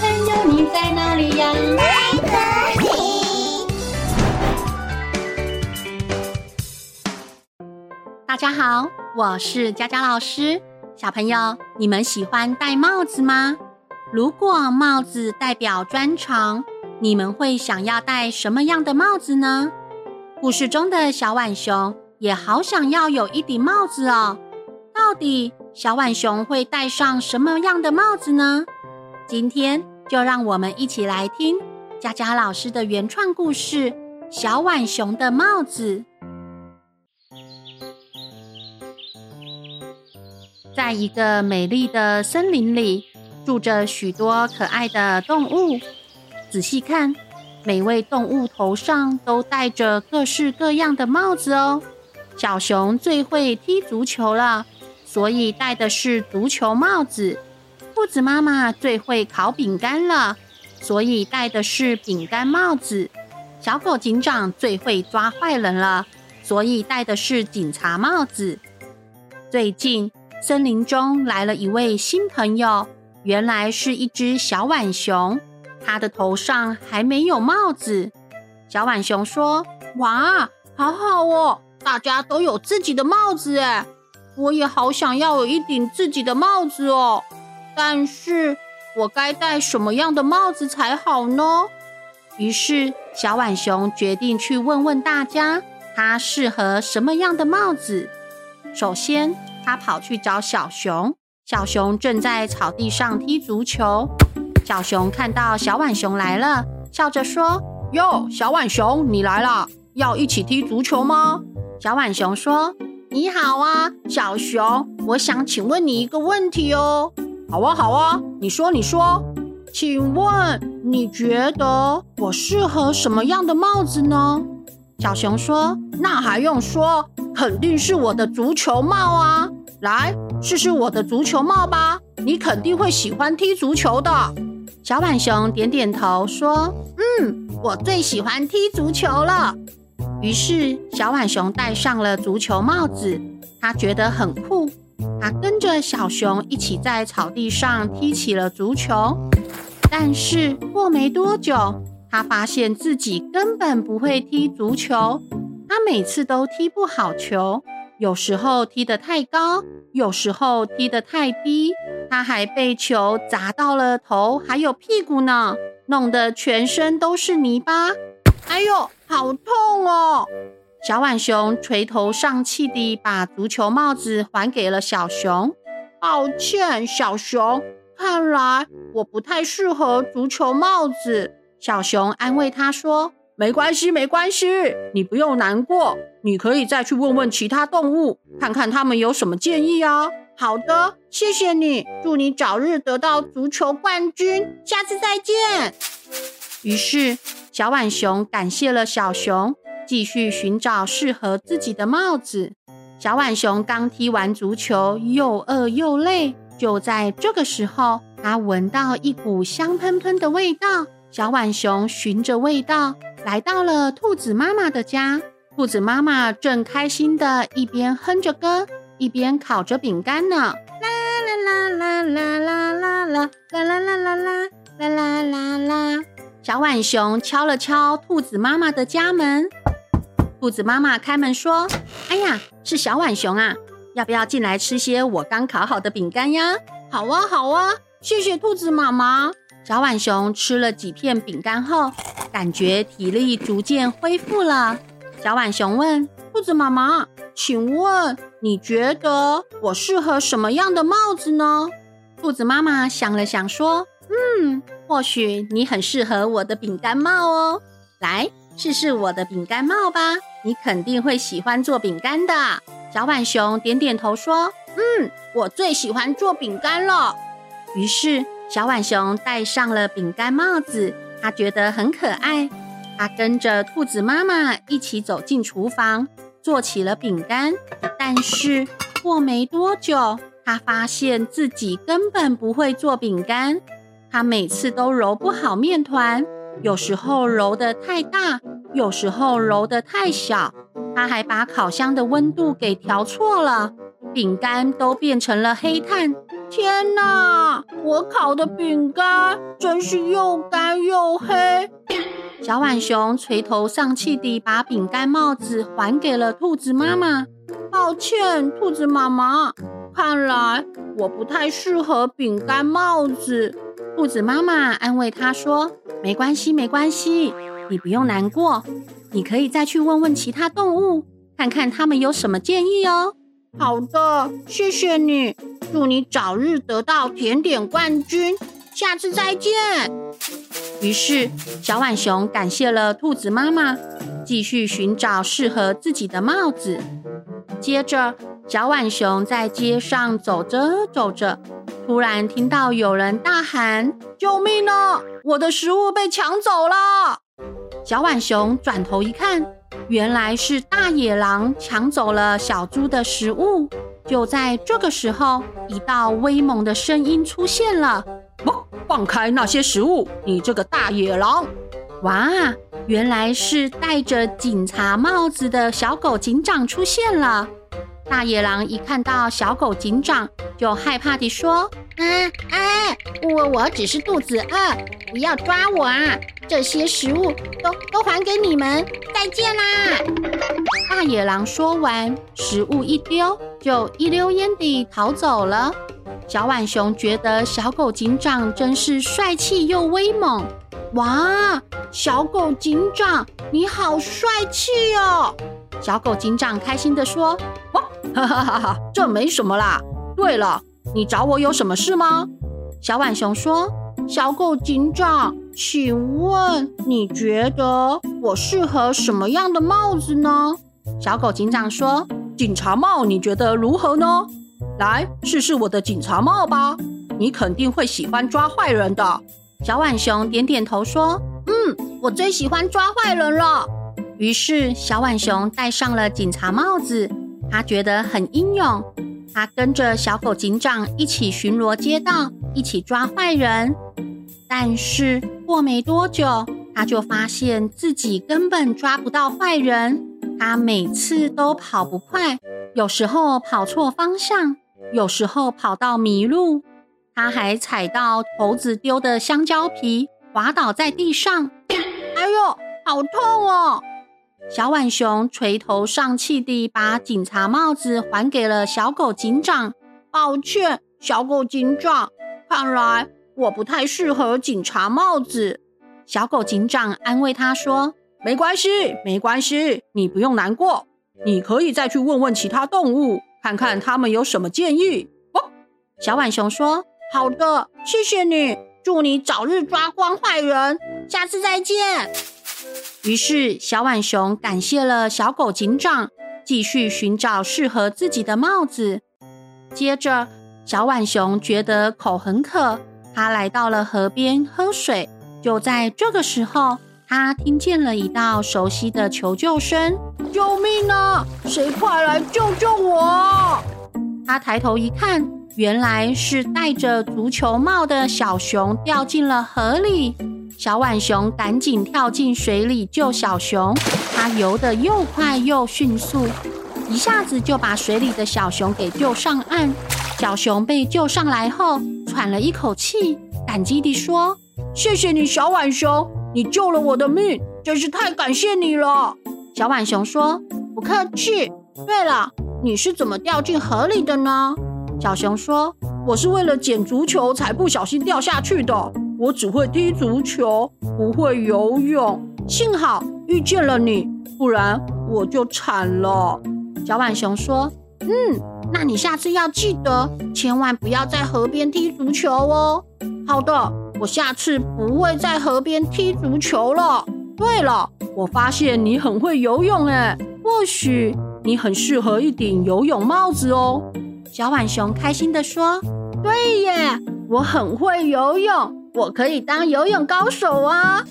朋友，你在哪里呀？大家好，我是佳佳老师。小朋友，你们喜欢戴帽子吗？如果帽子代表专长，你们会想要戴什么样的帽子呢？故事中的小浣熊也好想要有一顶帽子哦。到底小浣熊会戴上什么样的帽子呢？今天就让我们一起来听佳佳老师的原创故事《小浣熊的帽子》。在一个美丽的森林里，住着许多可爱的动物。仔细看，每位动物头上都戴着各式各样的帽子哦。小熊最会踢足球了，所以戴的是足球帽子。兔子妈妈最会烤饼干了，所以戴的是饼干帽子。小狗警长最会抓坏人了，所以戴的是警察帽子。最近，森林中来了一位新朋友，原来是一只小浣熊，它的头上还没有帽子。小浣熊说：“哇，好好哦，大家都有自己的帽子诶，我也好想要有一顶自己的帽子哦。但是我该戴什么样的帽子才好呢？”于是小浣熊决定去问问大家，它适合什么样的帽子。首先，它跑去找小熊，小熊正在草地上踢足球。小熊看到小浣熊来了，笑着说：“哟，小浣熊，你来了，要一起踢足球吗？”小浣熊说：“你好啊，小熊，我想请问你一个问题哦。”“好啊，好啊，你说，你说，请问你觉得我适合什么样的帽子呢？”小熊说：“那还用说，肯定是我的足球帽啊！来，试试我的足球帽吧，你肯定会喜欢踢足球的。”小浣熊点点头说：“嗯，我最喜欢踢足球了。”于是小浣熊戴上了足球帽子，他觉得很酷。他跟着小熊一起在草地上踢起了足球，但是过没多久，他发现自己根本不会踢足球，他每次都踢不好球，有时候踢得太高，有时候踢得太低，他还被球砸到了头，还有屁股呢，弄得全身都是泥巴。哎呦，好痛哦！小浣熊垂头丧气地把足球帽子还给了小熊。抱歉，小熊，看来我不太适合足球帽子。小熊安慰他说：“没关系，没关系，你不用难过。你可以再去问问其他动物，看看他们有什么建议啊。”好的，谢谢你，祝你早日得到足球冠军，下次再见。于是，小浣熊感谢了小熊，继续寻找适合自己的帽子。小浣熊刚踢完足球，又饿又累。就在这个时候，它闻到一股香喷喷的味道。小浣熊循着味道来到了兔子妈妈的家。兔子妈妈正开心的一边哼着歌，一边烤着饼干呢。啦啦啦啦啦啦啦啦啦啦啦啦啦啦啦啦！小浣熊敲了敲兔子妈妈的家门。兔子妈妈开门说：“哎呀，是小浣熊啊，要不要进来吃些我刚烤好的饼干呀？”“好啊，好啊，谢谢兔子妈妈。”小浣熊吃了几片饼干后，感觉体力逐渐恢复了。小浣熊问兔子妈妈：“请问你觉得我适合什么样的帽子呢？”兔子妈妈想了想说：“嗯，或许你很适合我的饼干帽哦。来，试试我的饼干帽吧，你肯定会喜欢做饼干的。”小浣熊点点头说：“嗯，我最喜欢做饼干了。”于是。小浣熊戴上了饼干帽子，他觉得很可爱。他跟着兔子妈妈一起走进厨房，做起了饼干。但是过没多久，他发现自己根本不会做饼干。他每次都揉不好面团，有时候揉得太大，有时候揉得太小。他还把烤箱的温度给调错了，饼干都变成了黑炭。天哪，我烤的饼干真是又干又黑。小浣熊垂头丧气地把饼干帽子还给了兔子妈妈。抱歉，兔子妈妈，看来我不太适合饼干帽子。兔子妈妈安慰他说：“没关系，没关系，你不用难过，你可以再去问问其他动物，看看他们有什么建议哦。”好的，谢谢你，祝你早日得到甜点冠军，下次再见。于是，小浣熊感谢了兔子妈妈，继续寻找适合自己的帽子。接着，小浣熊在街上走着走着，突然听到有人大喊：“救命啊！我的食物被抢走了！”小浣熊转头一看，原来是大野狼抢走了小猪的食物。就在这个时候，一道威猛的声音出现了。放开那些食物！你这个大野狼！哇，原来是戴着警察帽子的小狗警长出现了。大野狼一看到小狗警长，就害怕地说：“哎哎，我我只是肚子饿，不要抓我啊！这些食物都都还给你们，再见啦！”大野狼说完，食物一丢，就一溜烟地逃走了。小浣熊觉得小狗警长真是帅气又威猛。哇，小狗警长，你好帅气哦！小狗警长开心地说：“哇，哈哈哈哈，这没什么啦。对了，你找我有什么事吗？”小浣熊说：“小狗警长，请问你觉得我适合什么样的帽子呢？”小狗警长说：“警察帽，你觉得如何呢？”来试试我的警察帽吧，你肯定会喜欢抓坏人的。小浣熊点点头说：“嗯，我最喜欢抓坏人了。”于是小浣熊戴上了警察帽子，他觉得很英勇。他跟着小狗警长一起巡逻街道，一起抓坏人。但是过没多久，他就发现自己根本抓不到坏人。他每次都跑不快，有时候跑错方向。有时候跑到迷路，他还踩到猴子丢的香蕉皮，滑倒在地上。哎呦，好痛哦！小浣熊垂头丧气地把警察帽子还给了小狗警长。抱歉，小狗警长，看来我不太适合警察帽子。小狗警长安慰他说：“没关系，没关系，你不用难过，你可以再去问问其他动物。”看看他们有什么建议哦。小浣熊说：“好的，谢谢你，祝你早日抓光坏人，下次再见。”于是小浣熊感谢了小狗警长，继续寻找适合自己的帽子。接着，小浣熊觉得口很渴，他来到了河边喝水。就在这个时候，他听见了一道熟悉的求救声。救命啊！谁快来救救我！他抬头一看，原来是戴着足球帽的小熊掉进了河里。小浣熊赶紧跳进水里救小熊，它游得又快又迅速，一下子就把水里的小熊给救上岸。小熊被救上来后，喘了一口气，感激地说：“谢谢你，小浣熊，你救了我的命，真是太感谢你了。”小浣熊说：“不客气。对了，你是怎么掉进河里的呢？”小熊说：“我是为了捡足球才不小心掉下去的。我只会踢足球，不会游泳。幸好遇见了你，不然我就惨了。”小浣熊说：“嗯，那你下次要记得，千万不要在河边踢足球哦。”“好的，我下次不会在河边踢足球了。”对了，我发现你很会游泳诶，或许你很适合一顶游泳帽子哦。小浣熊开心地说：“对耶，我很会游泳，我可以当游泳高手啊！”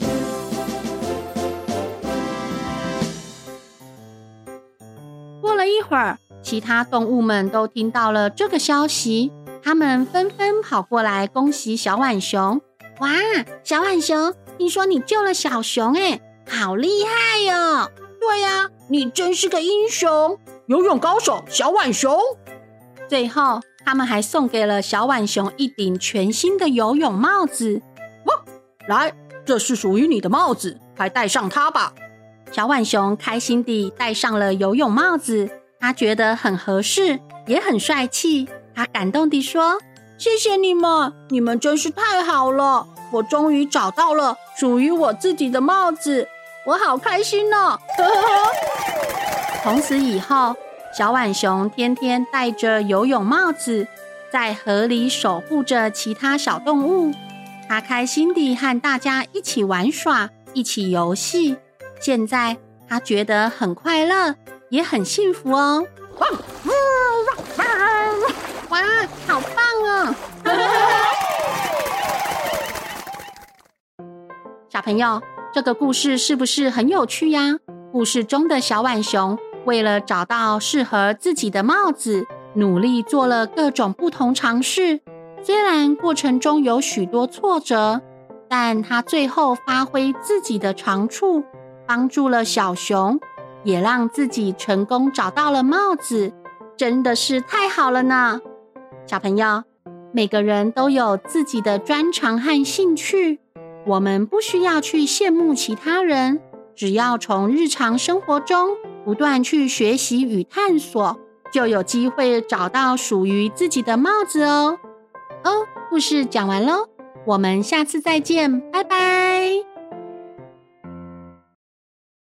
过了一会儿，其他动物们都听到了这个消息，他们纷纷跑过来恭喜小浣熊。哇，小浣熊！听说你救了小熊，哎，好厉害哟！对呀，你真是个英雄，游泳高手小浣熊。最后，他们还送给了小浣熊一顶全新的游泳帽子。哇，来，这是属于你的帽子，快戴上它吧！小浣熊开心地戴上了游泳帽子，他觉得很合适，也很帅气。他感动地说：“谢谢你们，你们真是太好了！我终于找到了属于我自己的帽子，我好开心呢！” 从此以后，小浣熊天天戴着游泳帽子，在河里守护着其他小动物。他开心地和大家一起玩耍，一起游戏。现在他觉得很快乐，也很幸福哦。哇，好棒哦！小朋友，这个故事是不是很有趣呀？故事中的小浣熊为了找到适合自己的帽子，努力做了各种不同尝试。虽然过程中有许多挫折，但他最后发挥自己的长处，帮助了小熊，也让自己成功找到了帽子，真的是太好了呢！小朋友，每个人都有自己的专长和兴趣，我们不需要去羡慕其他人，只要从日常生活中不断去学习与探索，就有机会找到属于自己的帽子哦。哦，故事讲完喽，我们下次再见，拜拜。